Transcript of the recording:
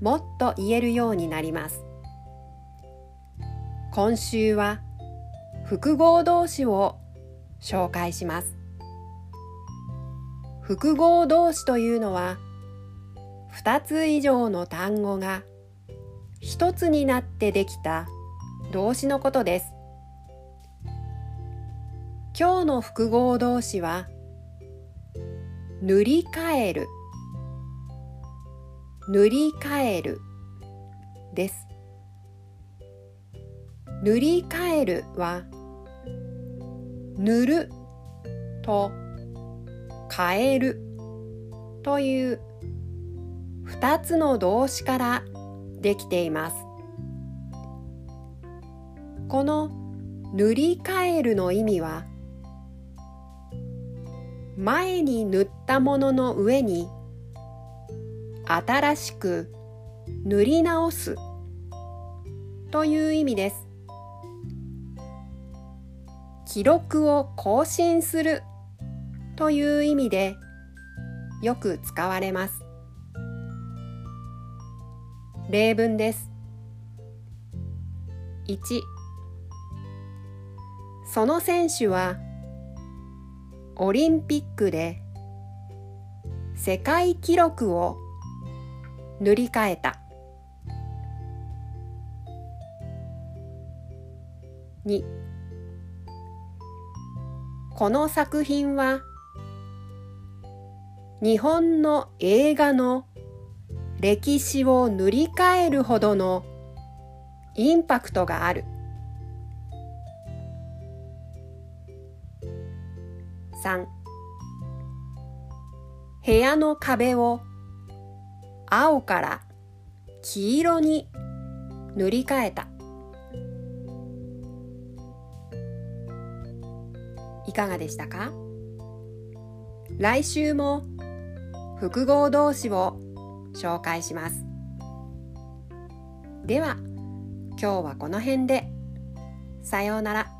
もっと言えるようになります。今週は複合動詞を紹介します。複合動詞というのは2つ以上の単語が1つになってできた動詞のことです。今日の複合動詞は塗り替える。塗り替えるです。塗り替えるは塗ると変えるという二つの動詞からできています。この塗り替えるの意味は前に塗ったものの上に新しく塗り直す。という意味です。記録を更新する。という意味でよく使われます。例文です。1その選手はオリンピックで世界記録を塗り替えた。2この作品は日本の映画の歴史を塗り替えるほどのインパクトがある。3部屋の壁を青から黄色に塗り替えた。いかがでしたか？来週も複合動詞を紹介します。では今日はこの辺で。さようなら。